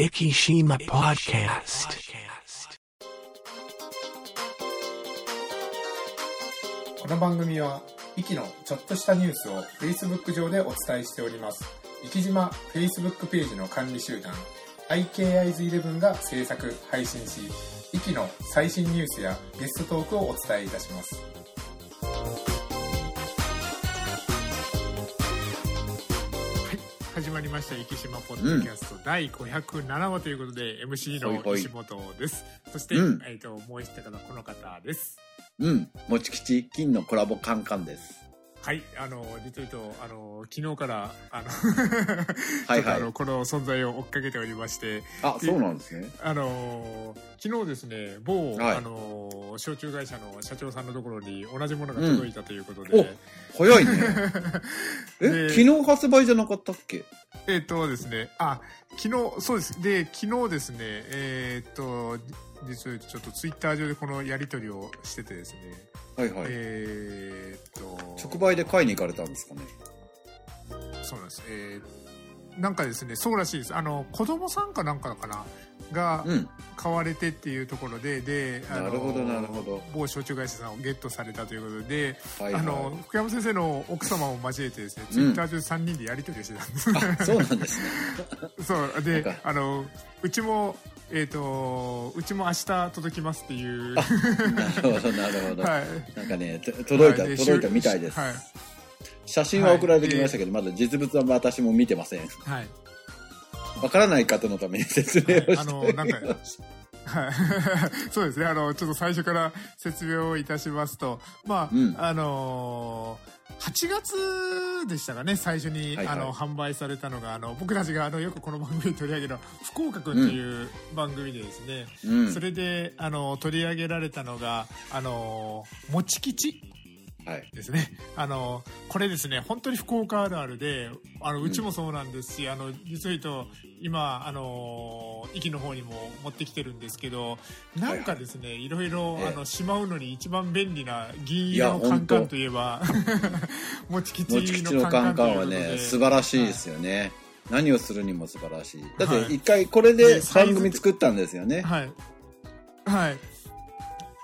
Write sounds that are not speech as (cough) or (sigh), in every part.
Ikishima Podcast. この番組は、イキのちょっとしたニュースを Facebook 上でお伝えしております。生島 Facebook ページの管理集団、IKIs11 が制作、配信し、イキの最新ニュースやゲストトークをお伝えいたします。始まりました生島ポッドキャスト、第507話ということで MC のほいほい。石本です。そして、うん。えっ、ともう一方のこの方です。うん。もち吉金のコラボカンカンです。はい、あの、実を言うと、あの、昨日から、あの、はいはい (laughs) ちょっとあの、この存在を追っかけておりまして、あ、そうなんですね。あの、昨日ですね、某、はいあの、焼酎会社の社長さんのところに同じものが届いたということで、うん早いね。(laughs) え、で昨日発売じゃなかったっけ？えっとですね、あ、昨日、そうです。で、昨日ですね、えっと、実を言うとちょっとツイッター上でこのやり取りをしててですね、はいはい。えっと、直売で買いに行かれたんですかね。そうなんです。えーなんかですね、そうらしいです。あの、子供さんかなんかかな？がうん。買われてっていうところで、で、あのなるほどなるほど某焼酎会社さんをゲットされたということで、はいあのは、福山先生の奥様を交えてですね、うんツイッター上で3人でやり取りをしてたんです。い。あ、そうなんですね。(laughs) そう、であの、うちも、えっ、と、うちも明日届きますっていう。はなるほど、なるほど。い。なんかね、と届いた、はで届いたみたいです。はい。写真は送られてきましたけど、まだ実物は私も見てません。はい。わからない方のために説明をして、はいあのなんかはい。(laughs) そうですね。あの、ちょっと最初から説明をいたしますと、まあ、うんあのー8月でしたかね、最初に、はいはいあの、販売されたのが、あの、僕たちが、あの、よくこの番組で取り上げる、福岡くんという番組でですね、うん。それで、あの、取り上げられたのが、あの、もち吉はい。ですね。あの、これですね、本当に福岡あるあるで、あの、うちもそうなんですし、あの、実を言うと、今、あの、駅の方にも持ってきてるんですけど、なんかですね、いろいろ、ええあの、しまうのに一番便利な銀色のカンカンといえば、(laughs) もち吉のカンカンはね、素晴らしいですよ。よね。何をするにも素晴らしい。だっはいて一回これで番組作ったんですよね。はい。はい。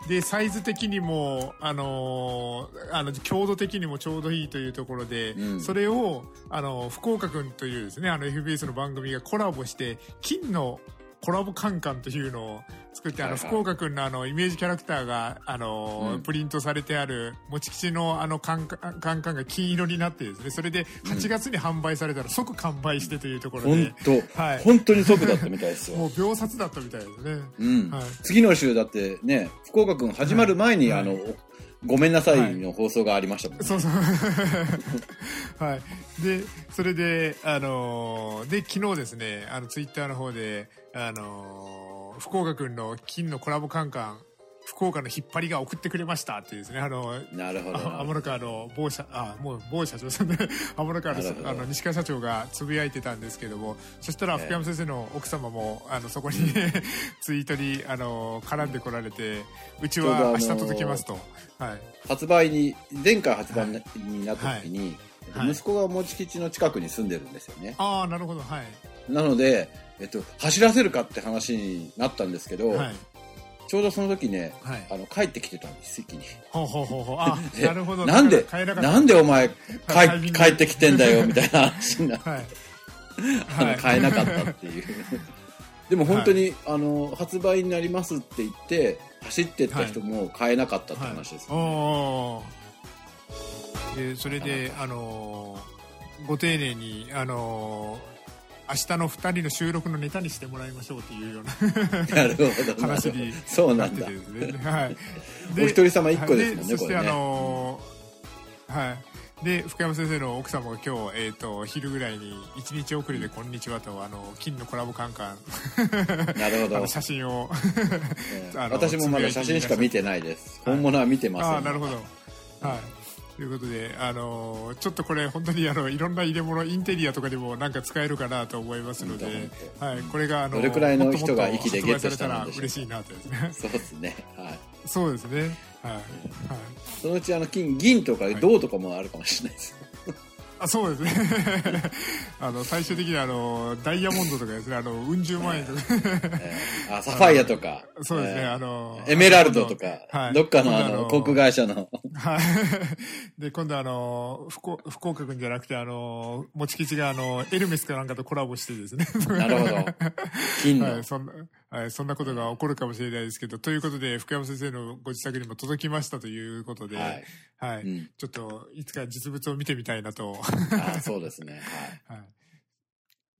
で、サイズ的にも、あのーあの、強度的にもちょうどいいというところで、うん。それを、あの、福岡くんというですね、あの、FBS の番組がコラボして、金のコラボカンカンというのを作って、あの、福岡くんのあの、イメージキャラクターが、あのーうん。プリントされてある、もち吉のあのカンカン、カンカンが金色になってですね、それで8月に販売されたら即完売してというところで、本当、(laughs) はい。本当に即だったみたいですよ。(laughs) もう秒殺だったみたいですね。うん。はい。次の週だってね、福岡くん始まる前に、はい。あの、ごめんなさいの放送がありましたもんね。そうそう。(laughs) はい。で、それで、あのーで、昨日ですね、あの、ツイッターの方で、あのー福岡君の金のコラボカンカン、福岡の引っ張りが送ってくれましたっていうですね、あの、なるほど。あ天の川の某社、あ、もう某社長さんで、(laughs) 天の川のあの西川社長がつぶやいてたんですけども、そしたらええ福山先生の奥様も、あの、そこに、(laughs) ツイートに、あの、絡んでこられて、うちは明日届きますと。はい。発売に、前回発売になった時に、はい息子がもち吉の近くに住んでるんですよね。ああ、なるほど、はい。なので、えっと、走らせるかって話になったんですけど、はい。ちょうどその時ね、はい。あの、帰ってきてたんです、席に。ほうほうほうほう。(laughs) あ、えなるほど。なんでななんでお前帰帰ってきてんだよ、みたいな話になって、はい。(laughs) あのはい買えなかったっていう。(laughs) でも本当に、あの、発売になりますって言って、走ってった人も買えなかったって話ですよね、おーで、それで、あのーご丁寧に、あのー明日の二人の収録のネタにしてもらいましょうっていうようななるほど。話にそうなってて。ですね。はい。お一人様一個ですもんね、はいそして、ね。のーはい。で、福山先生の奥様が今日、えっ、と、昼ぐらいに、一日遅れでこんにちはと、あの、金のコラボカンカン、なるほど。(laughs) 写真を、私もまだ写真しか見てないです。本物は見てません。ああ、なるほど。はい。ということで、あのーちょっとこれ本当にあのいろんな入れ物インテリアとかでもなんか使えるかなと思いますのではい、これがあのどれくらいの人が息でゲットれたら嬉しいなとですね。そうですね。はい。そうですね。はい。はい。そのうちあの金、銀とか銅とかもあるかもしれないです。あそうですね (laughs) あの最終的にはあのダイヤモンドとかですねあのうん十万円とかえーあ、サファイアとか。そうですね、えーあのエメラルドとか、はいどっかのあの、航空会社の。はい。(laughs) で、今度あの、福岡福岡君じゃなくて、あの、もち吉があの、エルメスかなんかとコラボしてですね。なるほど。金のはい、。そんな、はい、そんなことが起こるかもしれないですけど、ということで、福山先生のご自宅にも届きましたということで、ははい。い。うん。ちょっと、いつか実物を見てみたいなと。あそうですね。はい。(laughs) はい。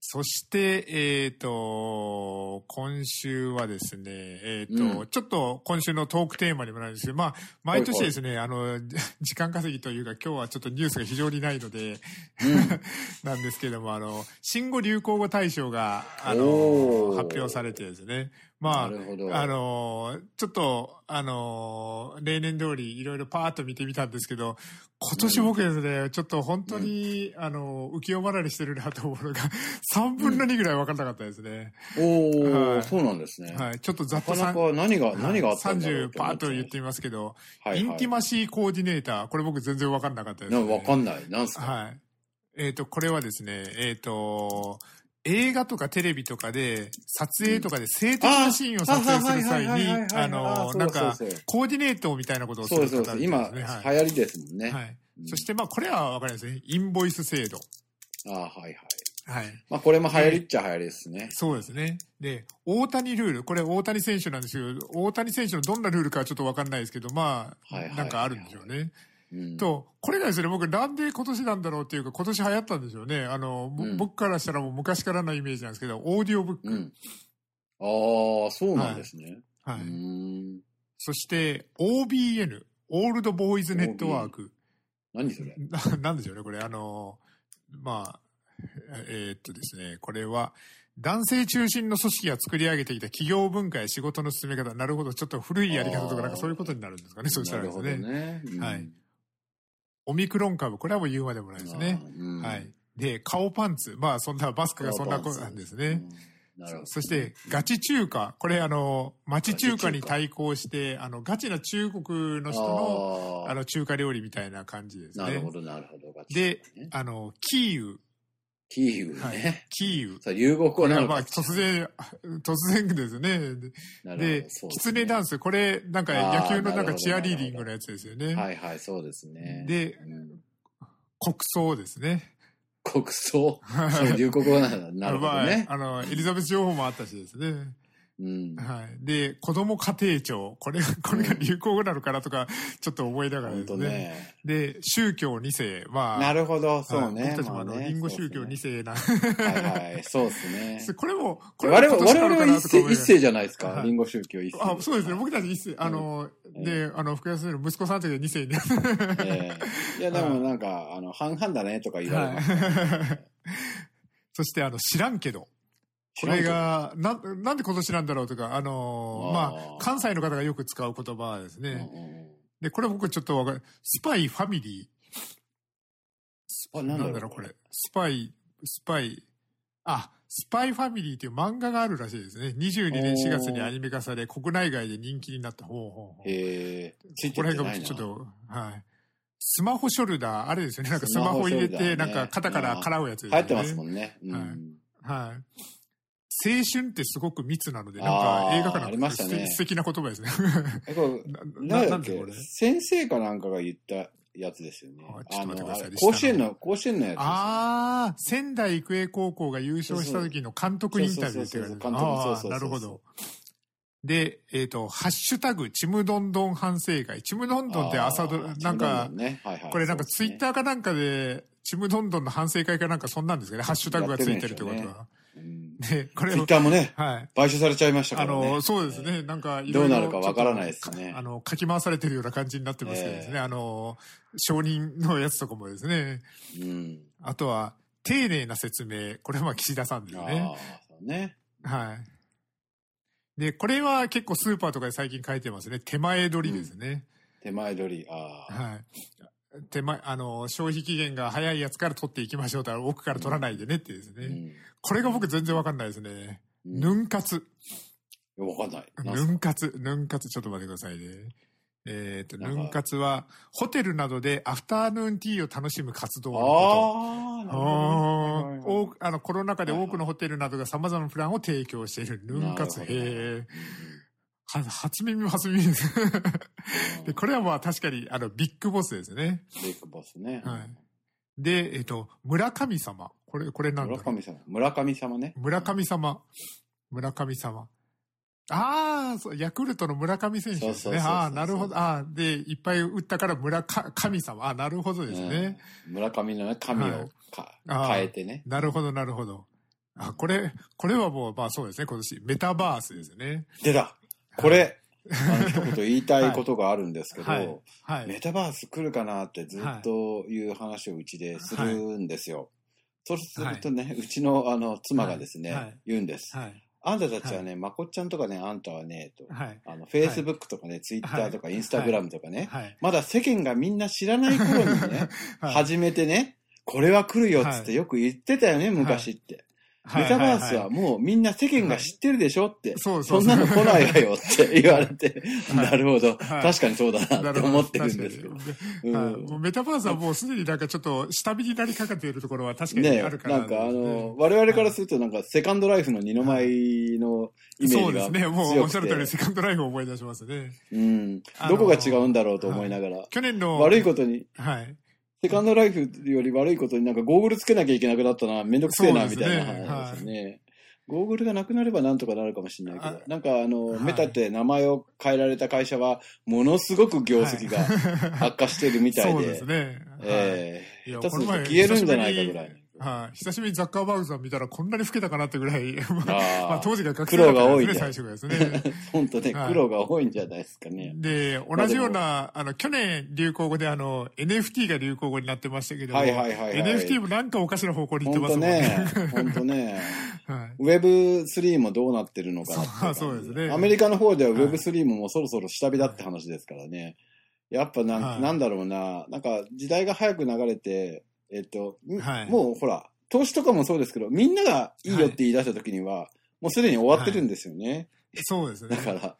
そして、えっ、と、今週はですね、えっ、と、うん。ちょっと今週のトークテーマにもなるんですけど、まあ、毎年ですね、あの、(laughs) 時間稼ぎというか、今日はちょっとニュースが非常にないので、(laughs) なんですけども、あの、新語・流行語大賞が、あのお、ー。発表されてですね、まあ。あの、ちょっと、あの、例年通りいろいろパーッと見てみたんですけど、今年僕ですね、ちょっと本当に、あの、浮世離れしてるなと思うのが、(laughs) 3分の2ぐらい分からなかったですね。おー、はいそうなんですね。はい。ちょっとざっとなかなか何が、何があったんだろう30パーッと言ってみますけど、はいはいインティマシーコーディネーター、これ僕全然分かんなかったです、なね。わかんない。なんすか？はい。えっ、と、これはですね、えっ、と、映画とかテレビとかで、撮影とかで性的なシーンを撮影する際に、あの、なんか、コーディネートみたいなことをするそうそうそう。今、流行りですもんね。はい。そして、まあ、これはわかりますね。インボイス制度。ああ、はいはい。はい。まあ、これも流行りっちゃ流行りですね。そうですね。で、大谷ルール。これ大谷選手なんですけど、大谷選手のどんなルールかはちょっとわかんないですけど、まあ、はいはいはいなんかあるんでしょうね。うん。と、これがですね、僕なんで今年なんだろうっていうか、今年流行ったんでしょうね。あの、ぼうん僕からしたらもう昔からのイメージなんですけど、オーディオブック。うん。ああ、そうなんですね。はい。うーん。そして、OBN、オールドボーイズネットワーク。何それ？(laughs) ななんでしょうね、これ。あの、まあ、えーっとですね、これは、男性中心の組織が作り上げてきた企業文化や仕事の進め方。なるほど。ちょっと古いやり方とか、なんかそういうことになるんですかね。そうしたらですなるほどね。ね。うんはい。オミクロン株。これはもう言うまでもないですね。。はい。で、顔パンツ。まあ、そんな、マスクがそんなことなんですね。。うんなるほど。そして、ガチ中華。これ、あの、町中華に対抗して、あの、ガチな中国の人の、あの、中華料理みたいな感じですね。なるほど、なるほど。ガチでね、あの、キーウ。キーウはいね。。キーウ。さあ、流語これはまあ。突然、突然ですね。で、そうキツネダンス。ス。これ、なんか野球のなんかチアリーディングのやつですよね。はいはい、そうですね。でうん、国葬ですね。国葬？(laughs) そう、流行語なんだ。なるほどねま。あ、あの、エリザベス女王もあったしですね。うん。はい。で、子供家庭庁。これ、これが流行語なのかなとか、ちょっと思いながらですね。ね。で、宗教2世。まあ、なるほど、はいそうね。僕たちもあの、まねリンゴ宗教2そうです世な。ねはいはい、そうですね。(laughs) これも、これも我々は一世一世じゃないですか。はいリンゴ宗教一世。あ、そうですね。僕たち一世、あの、うんで、あの、福山先生の息子さんという二世に。ええいや、でもなんか、あの、半々だねとか言われます。はい。(laughs) そして、あの、知らんけど。これが、な、なんで今年なんだろうとか、あの、あーまあ、関西の方がよく使う言葉ですね。で、これ僕ちょっとわかる。スパイファミリー。あなんだろうなんだろう、これ。スパイ、スパイ、あ、スパイファミリーっていう漫画があるらしいですね。22年4月にアニメ化され、国内外で人気になった。ほうほうほう。へえ、これが。ちょっと、はい。スマホショルダー、あれですよね。なんかスマホ入れて、ねなんか肩から払うやつですよね。流行ってますもんね。うんはいはい。青春ってすごく密なので、なんか映画館なんかね素敵な言葉ですね。(laughs) ななんだっけ？先生かなんかが言ったやつですよねあ。ちょっと待ってください甲子園の、甲子園のやつですよ。ああ、仙台育英高校が優勝した時の監督インタビューって感じそう監督そうそうああ、なるほど。で、えっ、と、ハッシュタグ、ちむどんどん反省会。ちむどんどんって朝ドラ、なんかねはいはいこれなんかツイッター、ーかなんかで、ちむどんどんの反省会かなんかそんなんですかね。ハッシュタグがついてるってことは。うんで、これをツイッ、ターもね、はい。買収されちゃいましたかあらね。の、そうですね。なんか、いどうろなるかわからないですねあの、書き回されてるような感じになってますけどですね。ええあの、承認のやつとかもですね。うん。あとは、丁寧な説明。これはまあ岸田さんですね。ああ、ね。はい。で、これは結構スーパーとかで最近書いてますね。手前取りですね。手前取り、ああ。はい。手前、あの、消費期限が早いやつから取っていきましょうと、奥から取らないでねってですね。うんこれが僕全然わかんないですね。うんヌン活。わかんない。ヌン活、ヌン活、ちょっと待ってくださいね。えっ、と、なんかヌン活は、ホテルなどでアフターヌーンティーを楽しむ活動のこと。ああ、あのコロナ禍で多くのホテルなどが様々なプランを提供しているヌン活。へえ。は初耳も初耳です。で、これはまあ確かに、あの、ビッグボスですね。ビッグボスね。はいで、えっ、と、村神様。これ、これなんだ村上様。村上様ね。村上様。村上様。ああ、そう、ヤクルトの村上選手ですね。ああ、なるほど。ああ、で、いっぱい打ったから村か神様。ああ、なるほどですね。うん村上のね、神はいをかあー変えてね。なるほど、なるほど。あ、これ、これはもう、まあそうですね、今年。メタバースですね。出たこれ、あの一言言いたいことがあるんですけど、はい。はい。メタバース来るかなってずっという話をうちでするんですよ。そうするとね、うちのあの妻がですね、言うんです。はい。あんたたちはね、まこっちゃんとかね、あんたはね、と。はい。あの、フェイスブックとかね、ツイッターとか、インスタグラムとかね、はい。まだ世間がみんな知らない頃にね、(laughs) はい始めてね、これは来るよっつってよく言ってたよね、昔って。メタバースはもうみんな世間が知ってるでしょって。そんなの来ないわよって言われて、(laughs) はい。なるほど、はい。確かにそうだなって思ってるんですけど。メタバースはもうすでになんかちょっと下火になりかけているところは確かにねあるから、なんかあの、我々からするとなんかセカンドライフの二の舞のイメージがそうですね。もうおっしゃる通りセカンドライフを思い出しますね。うん。どこが違うんだろうと思いながら、去年の。悪いことに、はい。セカンドライフより悪いことになんかゴーグルつけなきゃいけなくなったな、めんどくせえな、みたいな話ですね。ゴーグルがなくなればなんとかなるかもしれないけど。あ、なんかあの、はい。メタって名前を変えられた会社は、ものすごく業績がはい悪化してるみたいそうで、ですね。ええ。いや下手する消えるんじゃないかぐらい。はい。久しぶりにザッカーバーグさん見たらこんなに老けたかなってぐらい、(laughs) まあ、当時が学生苦労だったが多いねんですね、最初がですね。(laughs) 本当ね、はい苦労が多いんじゃないですかね。で、同じような、あの、去年流行語であの、NFT が流行語になってましたけども、はいはいはいはい NFT もなんかおかしな方向に行ってますもんね。ね、(laughs) 本当ね。はい。Web3 もどうなってるのかなそうですねアメリカの方でははい Web3 ももうそろそろ下火だって話ですからね。やっぱなん,、はいなんだろうな、なんか時代が早く流れて、えっと、ん？はい。もうほら、投資とかもそうですけど、みんながいいよって言い出した時には、もうすでに終わってるんですよね。そうですね。だから、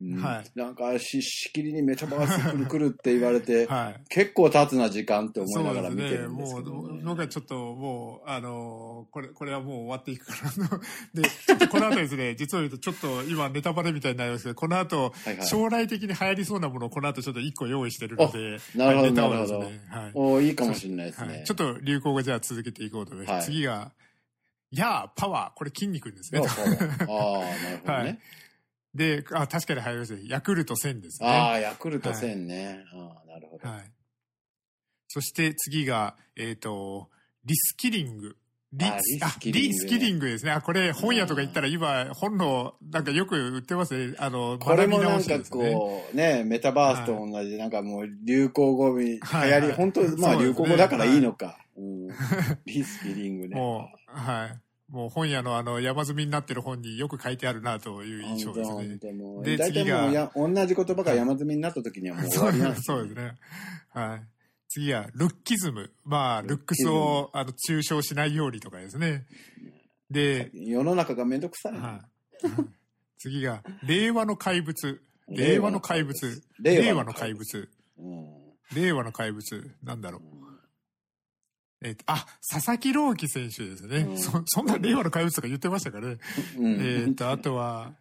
うんはいなんかし、しきりにメタバース来る来るって言われて、(laughs) はい。結構経つな時間って思いながら見てですね。るんですもう、けど、ね。僕はちょっともう、あのこれ、これはもう終わっていくからの。(laughs) で、ちょっとこの後ですね、(laughs) 実を言うとちょっと今ネタバレみたいになりますけど、この後、はいはい将来的に流行りそうなものをこの後ちょっと一個用意してるので、なるほどネタをですなるね。はい。おいいかもしれないですね。はい、ちょっと流行語じゃあ続けていこうと思います。はい次が、やあ、パワー。これ筋肉ですね。ああ、なるほど (laughs) はいね。で、あ、確かに流行りましたね。ヤクルト1000ですね。ああ、ヤクルト1000ね。ああ、なるほど。はい。そして次が、えっ、と、リスキリング。リあリスキリングねリスキリングですね。あ、これ本屋とか行ったら今、本の、なんかよく売ってますね。あの、これもなんか。こう、ね、メタバースと同じ、なんかもう流行語に、流行り、本当まあ流行語だからいいのか。うんリスキリングね。もう、はい。もう本屋のあの、山積みになってる本によく書いてあるなという印象です本ね。当も大体次がもうや、同じ言葉が山積みになった時にはもう終わりなんです (laughs) そうですね。はい。次は、ルッキズム。まあ、ルックスを、あの、抽象しないようにとかですね。で、世の中がめんどくさい。はい。次が、令和の怪物。令和の怪物。令令和の怪物。令和の怪物。なんだろう。えっと、あ、佐々木朗希選手ですね。うんそ、そんな令和の怪物とか言ってましたかね。うんえっと、あとは、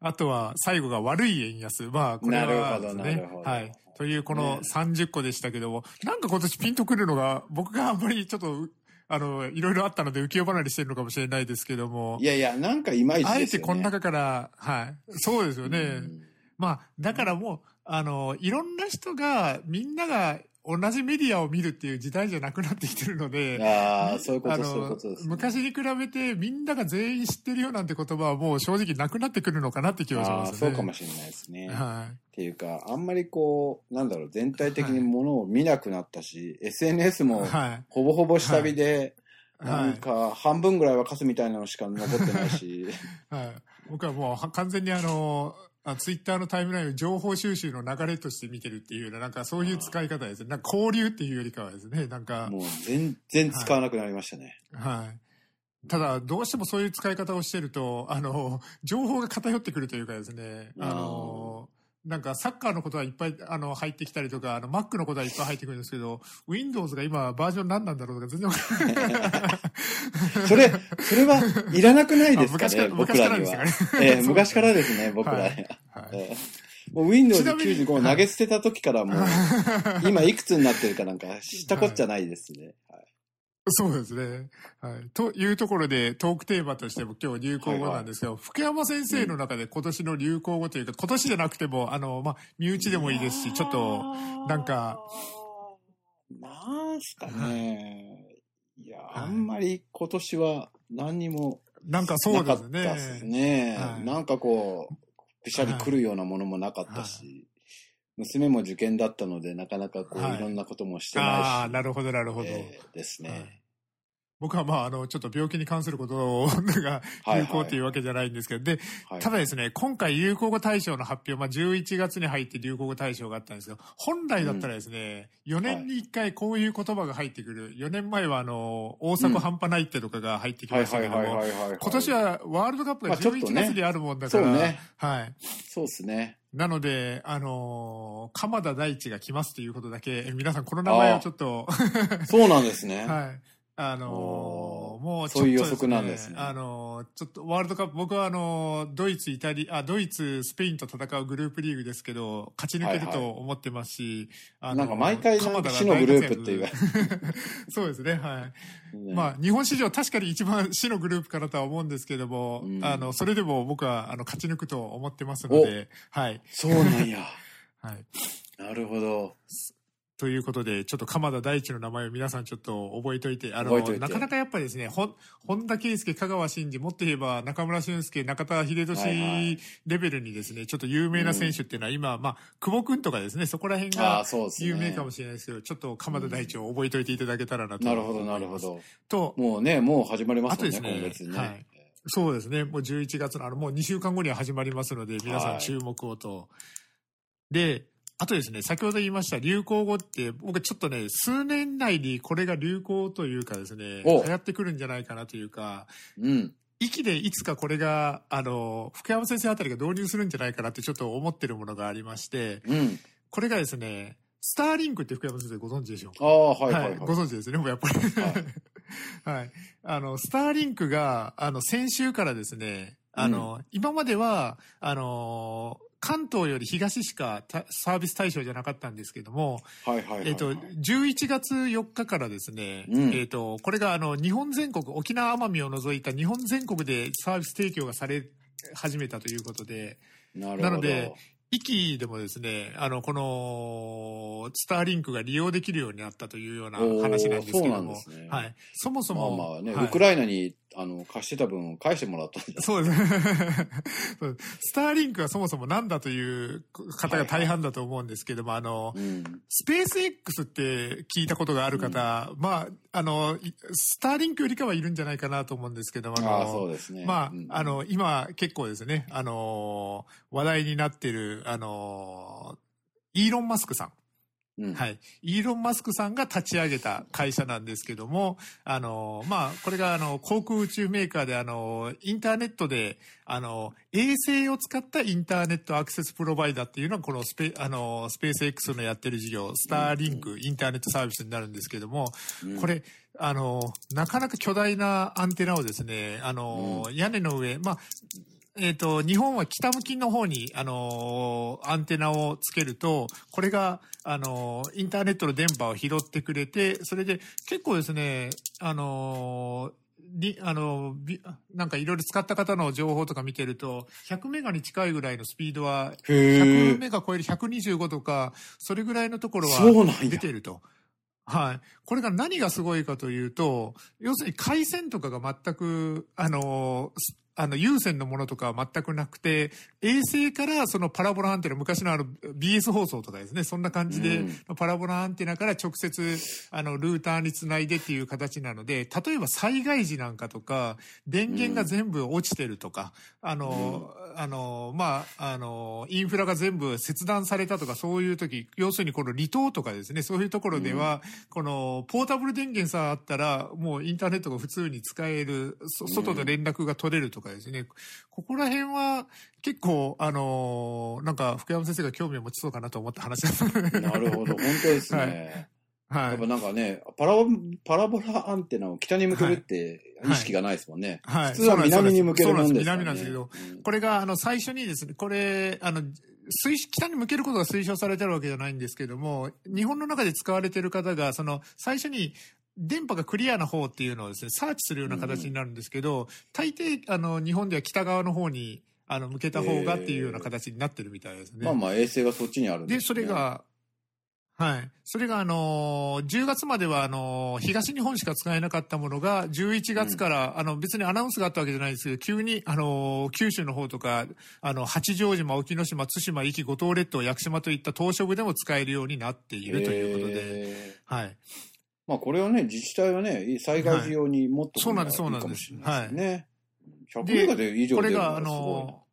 あとは、最後が悪い円安。まあ、これはですなるほどはい。という、このね30個でしたけども、なんか今年ピンとくるのが、僕があんまりちょっと、あの、いろいろあったので浮世離れしてるのかもしれないですけどもい、やいや、なんかいまいち。あえてこの中から、はい。そうですよね。うんまあ、だからもう、あの、いろんな人が、みんなが同じメディアを見るっていう時代じゃなくなってきてるので、ああ、そういうこと、そういうことです、ね。昔に比べてみんなが全員知ってるよなんて言葉はもう正直なくなってくるのかなって気がしますね。そうかもしれないですね。っはていうか、あんまりこう、なんだろう、全体的にものを見なくなったし、SNS い。もはい。ほぼほぼ下火で、はい。なんか半分ぐらいはカスみたいなのしか残ってないし、はい。僕はもうは完全にあの、あツイッターのタイムラインを情報収集の流れとして見てるっていうような、なんかそういう使い方ですね。なんか交流っていうよりかはですね、なんか、もう全然使わなくなりましたね。はい。ただ、どうしてもそういう使い方をしてると、あの、情報が偏ってくるというかですね、あの、なんかサッカーのことはいっぱいあの入ってきたりとか、あの Mac のことはいっぱい入ってくるんですけど、Windows が今バージョン何なんだろうとか全然わかんない。それ、それはいらなくないですかね、ら僕らには。昔からですかええ (laughs) 昔からですね、僕らには。はいええもう Windows ちなみに95を投げ捨てた時からもう、今いくつになってるかなんか知ったこっちゃないですね。は (laughs) いそうですね。はい。というところで、トークテーマとしても今日流行語なんですけど、福山先生の中で今年の流行語というか、今年じゃなくても、あの、まあ、身内でもいいですし、ちょっと、なんか。なんすかね。いや、はいあんまり今年は何にもなんかそなかっうですたですね。ね。はいなんかこう、ぴしゃり来るようなものもなかったし、娘も受験だったので、なかなかこう、はいいろんなこともしてないし。ああ、なるほど、なるほど。えーですね。はい僕はまあ、あの、ちょっと病気に関することがはい有効っていうわけじゃないんですけど、で、はいただですね、今回流行語大賞の発表、まあ、11月に入って流行語大賞があったんですけど、本来だったらですね、4年に1回こういう言葉が入ってくる。4年前はあの、大阪半端ないってとかが入ってきはいましたけども。今年はワールドカップが11まあちょっとね月にあるもんだから、はい。そうですね。なので、あのー鎌田大地が来ますっていうことだけ、え皆さんこの名前をちょっと、(laughs) そうなんですね。はい。あのーもうちょっとそういう予測なんですねあのーちょっとワールドカップ、僕はあのードイツ、イタリア、あ、ドイツ、スペインと戦うグループリーグですけど、勝ち抜けると思ってますし、あのーなんか毎回死のグループっていう (laughs) そうですね、はい。ねまあ、日本史上確かに一番死のグループかなとは思うんですけども、うんあの、それでも僕は、あの、勝ち抜くと思ってますので、はい。そうなんや。(laughs) はい。なるほど。ということで、ちょっと鎌田大地の名前を皆さんちょっと覚えといて、あの、なかなかやっぱりですね、ほん本田圭佑、香川真司、もっと言えば中村俊輔、中田秀はいはい俊レベルにですね、ちょっと有名な選手っていうのは今、まあ、久保くんとかですね、そこら辺が。有名かもしれないですけど、ちょっと鎌田大地を覚えといていただけたらなとな思います。るほど、なるほ。ど。と、もうね、もう始まりますね、あとですね今月ね。はいそうですね。もう11月の、あの、もう2週間後には始まりますので、皆さはいん注目をと。で、あとですね、先ほど言いました流行語って、僕ちょっとね、数年内にこれが流行というかですね、お流行ってくるんじゃないかなというか、うん。息でいつかこれが、あの、福山先生あたりが導入するんじゃないかなってちょっと思ってるものがありまして、うん。これがですね、スターリンクって福山先生ご存知でしょうか？ああ、はいはいはい。ご存知ですね、もうやっぱり。はい (laughs) はい。あの、スターリンクが、あの、先週からですね、あの、今までは、あの、関東より東しかたサービス対象じゃなかったんですけども、はいはいはいはい。えっ、と、11月4日からですね、うんえっ、と、これがあの、日本全国、沖縄奄美を除いた日本全国でサービス提供がされ始めたということで、なるほど。なので、息でもですね、あの、この、スターリンクが利用できるようになったというような話なんですけども、ねはい。そもそまあも、まあね、はいウクライナにあの貸してた分を返してもらったんです。(laughs) そうです。スターリンクはそもそもなんだという方が大半だと思うんですけども、あの、うん。スペース X って聞いたことがある方、まあ、あの、いスターリンクよりかはいるんじゃないかなと思うんですけども、ああ、のそうですね。まあ、うんあ、の、今結構ですね、あの、話題になってる、あの、イーロン・マスクさん。うん、はい。イーロン・マスクさんが立ち上げた会社なんですけども、あの、まあ、これが、あの、航空宇宙メーカーで、あの、インターネットで、あの、衛星を使ったインターネットアクセスプロバイダーっていうのは、このスペ、あの、スペース X のやってる事業、スターリンクインターネットサービスになるんですけども、うん。これ、あの、なかなか巨大なアンテナをですね、あの、屋根の上、まあ、えっ、と、日本は北向きの方に、あのアンテナをつけると、これが、あのインターネットの電波を拾ってくれて、それで結構ですね、あのりあのびなんかいろいろ使った方の情報とか見てると、100メガに近いぐらいのスピードは、へ100え。メガ超える125とか、それぐらいのところは出てると。はい。これが何がすごいかというと、要するに回線とかが全く、あの、すあの、有線のものとかは全くなくて、衛星からそのパラボラアンテナ、昔のあの BS 放送とかですね、そんな感じで、うん。パラボラアンテナから直接、あの、ルーターにつないでっていう形なので、例えば災害時なんかとか、電源が全部落ちてるとか、あの、あの、まあ、あの、インフラが全部切断されたとか、そういう時、要するにこの離島とかですね、そういうところでは、この、ポータブル電源さえあったら、もうインターネットが普通に使える、そ外で連絡が取れるとかかですね、ここら辺は結構、あのーなんか福山先生が興味を持ちそうかなと思った話です。なるほど、本当ですね。はい。やっぱなんかね、パラパラボラアンテナを北に向けるって意識がないですもんね。はい。普通は南に向けるもんですね。なんです南なんですけど、うんこれが、あの、最初にですね、これ、あの、推北に向けることが推奨されてるわけじゃないんですけども、日本の中で使われてる方が、その、最初に、電波がクリアな方っていうのをですね、サーチするような形になるんですけど、大抵、あの、日本では北側の方に、あの、向けた方がっていうような形になってるみたいですね。まあまあ衛星がそっちにあるんで、すねそれ、が、はい。それが、あのー10月までは、あのー東日本しか使えなかったものが、11月から、あの、別にアナウンスがあったわけじゃないですけど、急に、あのー九州の方とか、あの、八丈島、沖ノ島、対馬、壱岐、五島列島、屋久島といった島嶼部でも使えるようになっているということで、はい。まあこれはね、自治体はね、災害時用にもっとそうなんですいいそうなんですいですね。100メガで以上これが、あの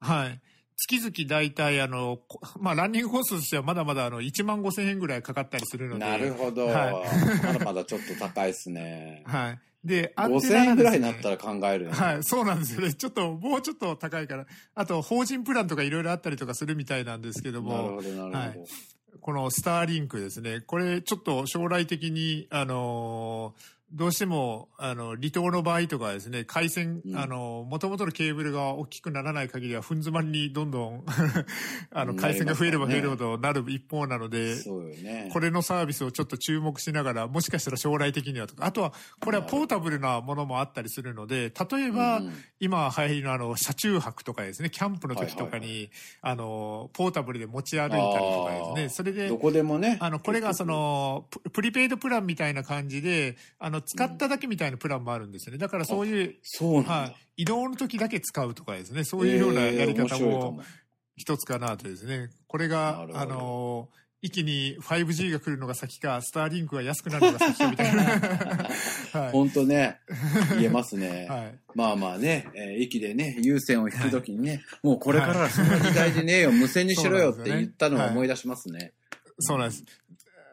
はい。月々大体、あの、こ (laughs) まあ、ランニングコストとしてはまだまだ、あの、1万5千円ぐらいかかったりするので。なるほど。はまだまだちょっと高いですね。(laughs) はい。で、5000円ぐらいにならったら考えるよね。はい、そうなんですよね。ちょっと、もうちょっと高いから。あと、法人プランとかいろいろあったりとかするみたいなんですけども、なるほど、なるほど。このスターリンクですね。これ、ちょっと将来的に、あのーどうしても、あの、離島の場合とかですね、回線、うん。あの、元々のケーブルが大きくならない限りは、ふん詰まりにどんどん、(laughs) あの、回線が増えれば増えるほどなる一方なので、ね。これのサービスをちょっと注目しながら、もしかしたら将来的にはとか、あとは、これはポータブルなものもあったりするので、例えば、うん今流行りのあの、車中泊とかですね、キャンプの時とかに、はいあの、ポータブルで持ち歩いたりとかですね、それでど、こでもね。あの、これがその、ププリペイドプランみたいな感じで、あの、使っただけみたいなプランもあるんですよね。だからそういう、そう。はい、移動の時だけ使うとかですね、そういうようなやり方も一つかなとですね。これがあの、一気に 5G が来るのが先か、スターリンクが安くなるのが先かみたいな。(laughs) はい。本当ね、言えますね。(laughs) はい。まあまあね、えー駅でね、有線を引くときにね、もうこれからはそんな時代でねえよ、無線にしろよって言ったのを思い出しますね。そうなんです。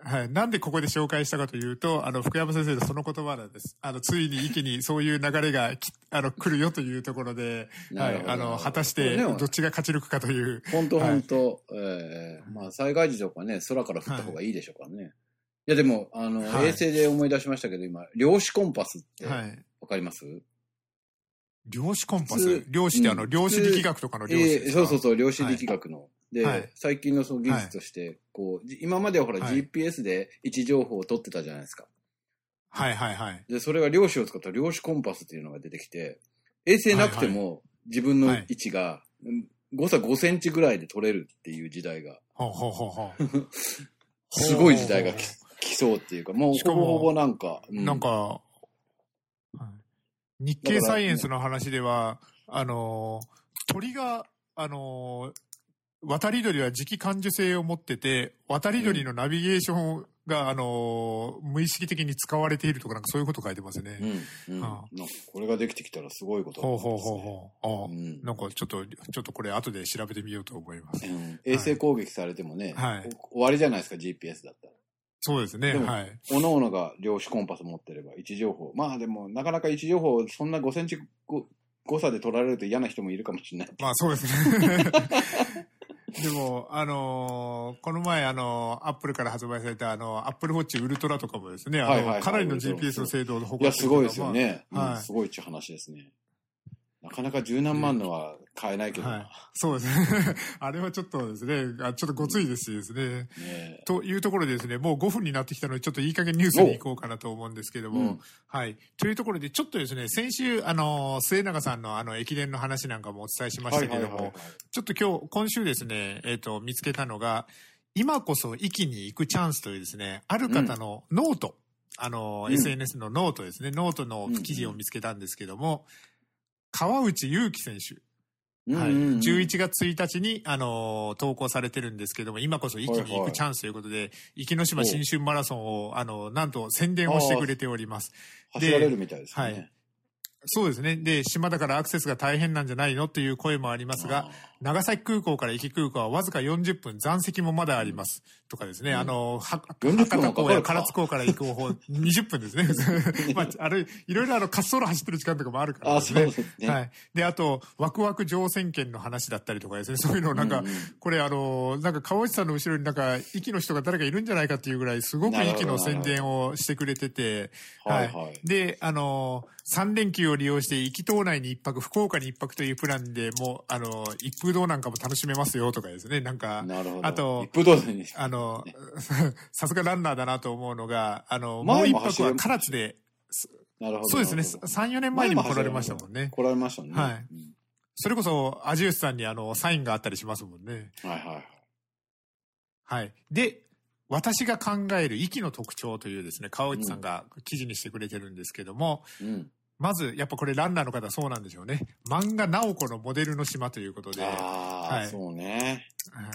はい。なんでここで紹介したかというと、あの、福山先生のその言葉なんです。あの、ついに一気にそういう流れがき、(laughs) あの、来るよというところで、はないあの、果たして、どっちが勝ち抜くかという。本当はい本当、えーまあ災害時とかね、空から降った方がいいでしょうからね。い、やでも、あの、はい衛星で思い出しましたけど、今、量子コンパスってわはい。かります、量子コンパス？量子ってあの、うん。量子力学とかの量子えですか、ーそうそうそう、量子力学の。で、はい。最近のその技術として、こう、じ今まではほら、はい。GPS で位置情報を取ってたじゃないですか。はいはいはい。で、それが量子を使った量子コンパスっていうのが出てきて、衛星なくても自分の位置が、うん誤差5センチぐらいで取れるっていう時代が、ほうほうほうほう。(laughs) すごい時代が来来そうっていうか、もうほぼほぼなんか、うなんか、はい日経サイエンスの話では、あのー、鳥が、あのー、渡り鳥は磁気感受性を持ってて、渡り鳥のナビゲーションが、あのー無意識的に使われているとか、なんかそういうこと書いてますね。うん、うん。あなんかこれができてきたらすごいことだほうほうほうほう。ああうんうんなんかちょっと、ちょっとこれ後で調べてみようと思います。うん衛星攻撃されてもね、はいお終わりじゃないですか、GPS だったら。そうですね、はい。おのおのが量子コンパス持ってれば位置情報。まあでも、なかなか位置情報をそんな5センチご誤差で取られると嫌な人もいるかもしれない。まあそうですね。(laughs) でも、あのーこの前、あのーアップルから発売された、あの、アップルウォッチウルトラとかもですね、はいはいはいかなりの GPS の精度をい誇や、ってるのがすごいですよ。ね。まあはいうんすごいっちゅう話ですね。なかなか十何万のは買えないけど。な。はい。そうですね。(laughs) あれはちょっとですね、あちょっとごついですしですね。ねというところでですね、もう5分になってきたので、ちょっといい加減ニュースに行こうかなと思うんですけども、うん。はい。というところで、ちょっとですね、先週、あの、末永さんのあの、駅伝の話なんかもお伝えしましたけども、ちょっと今日、今週ですね、えっ、と、見つけたのが、今こそ駅に行くチャンスというですね、ある方のノート、あの、うん。SNS のノートですね、ノートの記事を見つけたんですけども、川内優輝選手、はい、うんうんうん。11月1日に、あのー投稿されてるんですけども、今こそ壱岐に行くチャンスということで、壱岐島新春マラソンを、あの、なんと宣伝をしてくれております。走られるみたいですね。はい。そうですね。で、島だからアクセスが大変なんじゃないの？っていう声もありますが、長崎空港から壱岐空港はわずか40分、残席もまだあります。とかですね、うんあの、は40分博多港や唐津港から行く方法、20分ですね。(laughs) まあ、あれ、いろいろあの、滑走路走ってる時間とかもあるからあ、ですね。そうですね。はい。で、あと、ワクワク乗船券の話だったりとかですね、(laughs) そういうのをなんか、うんうんこれあの、なんか川内さんの後ろになんか、息の人が誰かいるんじゃないかっていうぐらい、すごく息の宣伝をしてくれてて、はいはい。で、あの、3連休を利用して、壱岐島内に一泊、福岡に一泊というプランでもう、あの、一風堂なんかも楽しめますよとかですね、なんか、なるほど。あと。あの、(laughs) さすがランナーだなと思うのが、あの、もう一泊は唐津で、なるほど。そうですね、なるほど3、4年前にも来られましたもんね。来られましたね。はいうんそれこそ、アジウスさんにあの、サインがあったりしますもんね。はいはいはい。はい。で、私が考える息の特徴というですね、川内さんが記事にしてくれてるんですけども、うん。まず、やっぱこれランナーの方そうなんでしょうね。漫画直子のモデルの島ということで、ああ、はいそうね。はい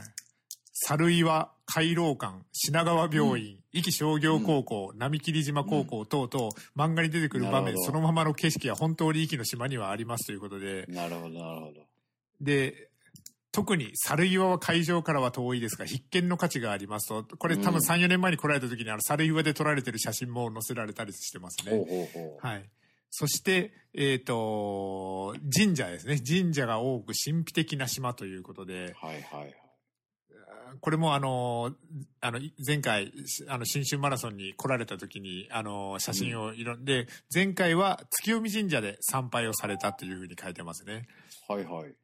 猿岩、海老館、品川病院、壱岐商業高校、波切島高校等々、漫画に出てくる場面、そのままの景色は本当に壱岐の島にはありますということで、なるほど、なるほど。で、特に猿岩は会場からは遠いですが、必見の価値がありますと、これ多分うん3、4年前に来られた時にあの猿岩で撮られてる写真も載せられたりしてますね。ほうほうほう。はい。そして、えっ、と、神社ですね。神社が多く神秘的な島ということで、はいはいはい。これもあの、あの、前回、あの、新春マラソンに来られた時に、あの、写真をいろんで、前回は月読神社で参拝をされたというふうに書いてますね。はいはい。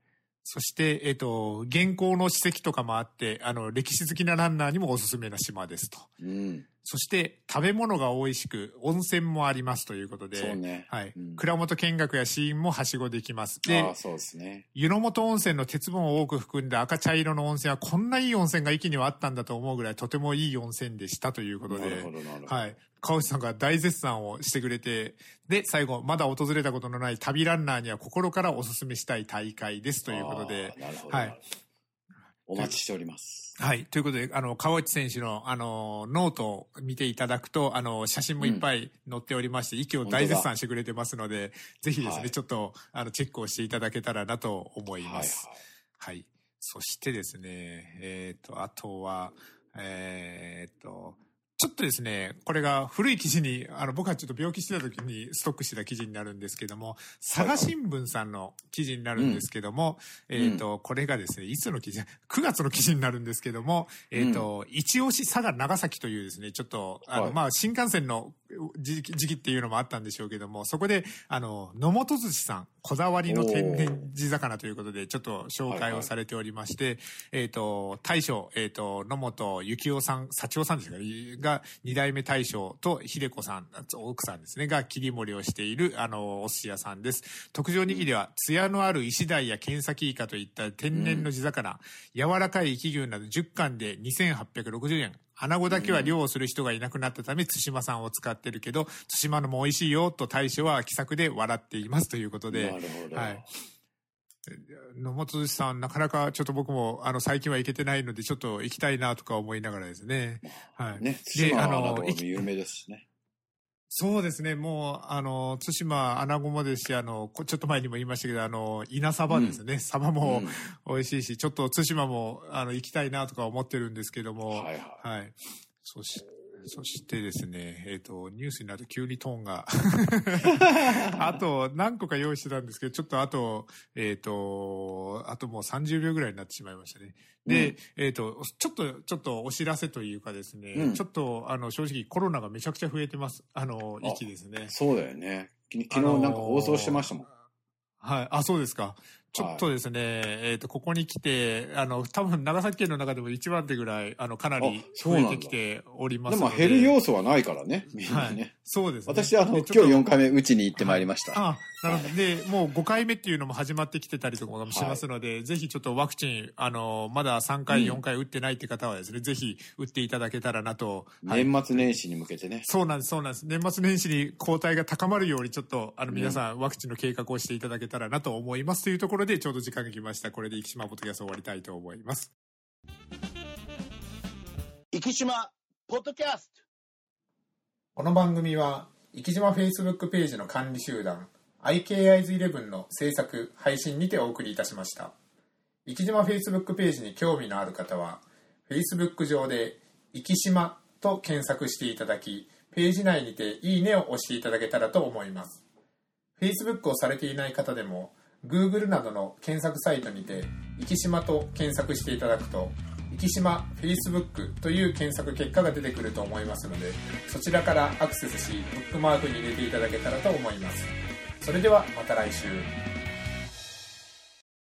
そして、えっ、と、現行の史跡とかもあって、あの、歴史好きなランナーにもおすすめな島ですと。うん。そして、食べ物が美味しく、温泉もありますということで、そうね。はい。うん蔵元見学やシーンもはしごできます。でああ、、そうですね。湯の本温泉の鉄分を多く含んだ赤茶色の温泉はこんないい温泉が駅にはあったんだと思うぐらいとてもいい温泉でしたということでなるほ、ど、なるほど。はい。川内さんが大絶賛をしてくれて、で、最後、まだ訪れたことのない旅ランナーには心からお勧めしたい大会ですということで。はいお待ちしております。はい。ということで、あの、川内選手の、あの、ノートを見ていただくと、あの、写真もいっぱい載っておりまして、息を大絶賛してくれてますので、ぜひですね、はいちょっと、あの、チェックをしていただけたらなと思いはいはい。ます。はい。そしてですね、えっ、と、あとは、えっ、と、ちょっとですね、これが古い記事に、あの、僕はちょっと病気してた時にストックしてた記事になるんですけども、佐賀新聞さんの記事になるんですけども、えっ、と、これがですね、いつの記事 ?9 月の記事になるんですけども、えっ、と、一押し佐賀長崎というですね、ちょっと、あの、はい。まあ、新幹線の時期時期っていうのもあったんでしょうけども、そこで、あの、野本寿司さん、こだわりの天然地魚ということで、ちょっと紹介をされておりまして、えっ、と、大将、えっ、と、野本幸雄さん、幸男さんですかね、が、二代目大将と秀子さん、奥さんですね、が切り盛りをしている、あの、お寿司屋さんです。特上握りは、艶のある石鯛や剣先イカといった天然の地魚、柔らかい生き牛など10貫で2860円。穴子だけは漁をする人がいなくなったため、対馬さんを使ってるけど、対馬のも美味しいよ、と大将は気さくで笑っていますということで。なるほど。はい。野本さん、なかなかちょっと僕も、あの、最近は行けてないので、ちょっと行きたいなとか思いながらですね。はい。ね、対馬はの、など有名ですしね。そうですね、もう、あの、対馬、穴子もですし、あの、こちょっと前にも言いましたけど、あの、稲サバですね。サバもうん美味しいし、ちょっと対馬も、あの、行きたいなとか思ってるんですけども、はいはい。はい。そし、そしてですね、えっ、と、ニュースになると急にトーンが。(laughs) あと、何個か用意してたんですけど、ちょっとあと、えっ、と、あともう30秒ぐらいになってしまいましたね。で、うんえっ、と、ちょっと、ちょっとお知らせというかですね、うんちょっと、あの、正直コロナがめちゃくちゃ増えてます。あの、あ息ですね。そうだよね。き昨あのー日なんか放送してましたもん。はい。あ、そうですか。ちょっとですね、えっ、と、ここに来て、あの、多分長崎県の中でも一番手ぐらい、あの、かなり増えてきておりまので。も減る要素はないからね、みんなはいね。。そうですね。私、あの、今日でちょっと4回目、うちに行ってまいりました。あなるほど。で、もう5回目っていうのも始まってきてたりとかもしますので、ぜひちょっとワクチン、あの、まだ3回、うん4回打ってないって方はですね、ぜひ打っていただけたらなと。はい年末年始に向けてね。そうなんです、そうなんです。年末年始に抗体が高まるように、ちょっと、あの、皆さん、ワクチンの計画をしていただけたらなと思いますというところで、ちょうど時間が来ました。これで、生島ポッドキャスト終わりたいと思います。生島ポッドキャストこの番組は、生島 Facebook ページの管理集団、IKIs11 の制作、配信にてお送りいたしました。生島 Facebook ページに興味のある方は、Facebook 上で、生島と検索していただき、ページ内にていいねを押していただけたらと思います。Facebook をされていない方でも、Google などの検索サイトにて、生島と検索していただくと、生島 Facebook という検索結果が出てくると思いますので、そちらからアクセスし、ブックマークに入れていただけたらと思います。それではまた来週。